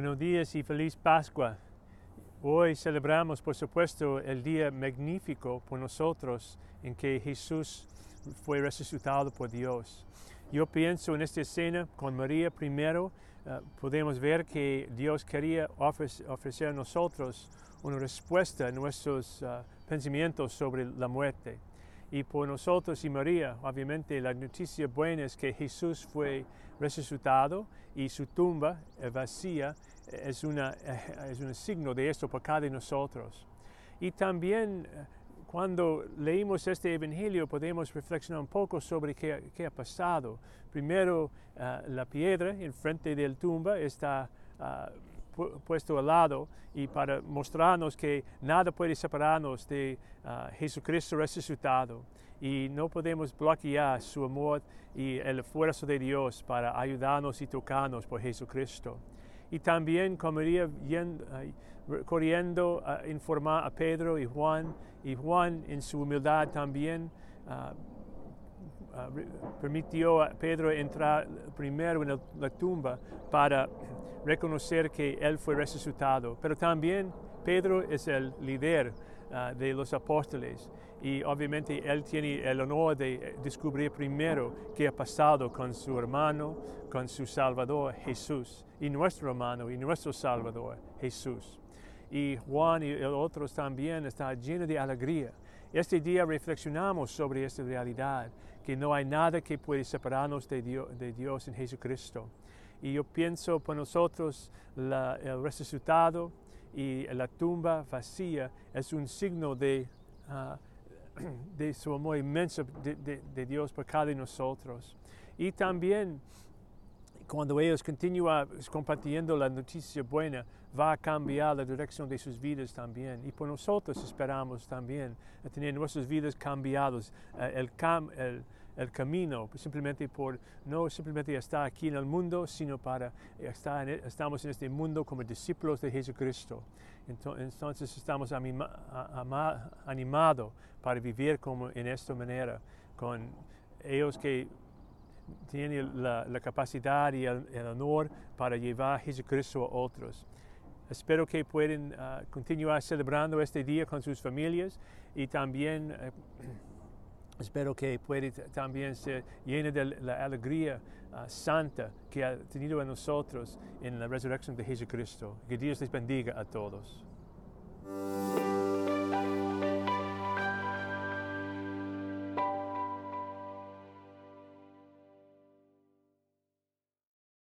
días y feliz Pascua. Hoy celebramos, por supuesto, el día magnífico por nosotros en que Jesús fue resucitado por Dios. Yo pienso en esta escena con María primero, eh, podemos ver que Dios quería ofrecer, a nosotros una respuesta a nuestros eh, pensamientos sobre la muerte. Y por nosotros y María, obviamente la noticia buena es que Jesús fue resucitado y su tumba vacía es, una, es un signo de esto para cada de nosotros. Y también eh, cuando leímos este Evangelio podemos reflexionar un poco sobre qué, qué ha pasado. Primero, uh, la piedra en frente de la tumba está uh, puesto al lado y para mostrarnos que nada puede separarnos de uh, Jesucristo resucitado y no podemos bloquear su amor y el esfuerzo de Dios para ayudarnos y tocarnos por Jesucristo. Y también como iría corriendo a informar a Pedro y Juan, y Juan en su humildad también uh, uh, permitió a Pedro entrar primero en la tumba para reconocer que él fue resucitado. Pero también Pedro es el líder uh, de los apóstoles y obviamente él tiene el honor de descubrir primero qué ha pasado con su hermano, con su Salvador Jesús, y nuestro hermano y nuestro Salvador Jesús. Y Juan y otros también están llenos de alegría. Este día reflexionamos sobre esta realidad, que no hay nada que puede separarnos de Dios, de Dios en Jesucristo. Y yo pienso por nosotros el resucitado y la tumba vacía es un signo de... Ah, de su amor inmenso de, Dios por cada de nosotros. Y también cuando ellos continúan compartiendo la noticia buena, va a cambiar la dirección de sus vidas también. Y por nosotros esperamos también tener nuestras vidas cambiadas, eh, el, el, el, camino, simplemente por no simplemente estar aquí en el mundo, sino para estar en, e, estamos en este mundo como discípulos de Jesucristo. Entonces estamos animados para vivir como en esta manera, con ellos que tienen la, capacidad y el, honor para llevar a Jesucristo a otros. Espero que puedan ah, continuar celebrando este día con sus familias y también eh, espero que puedan también ser llenos de la alegría ah, santa que ha tenido en nosotros en la resurrección de Jesucristo. Que Dios les bendiga a todos.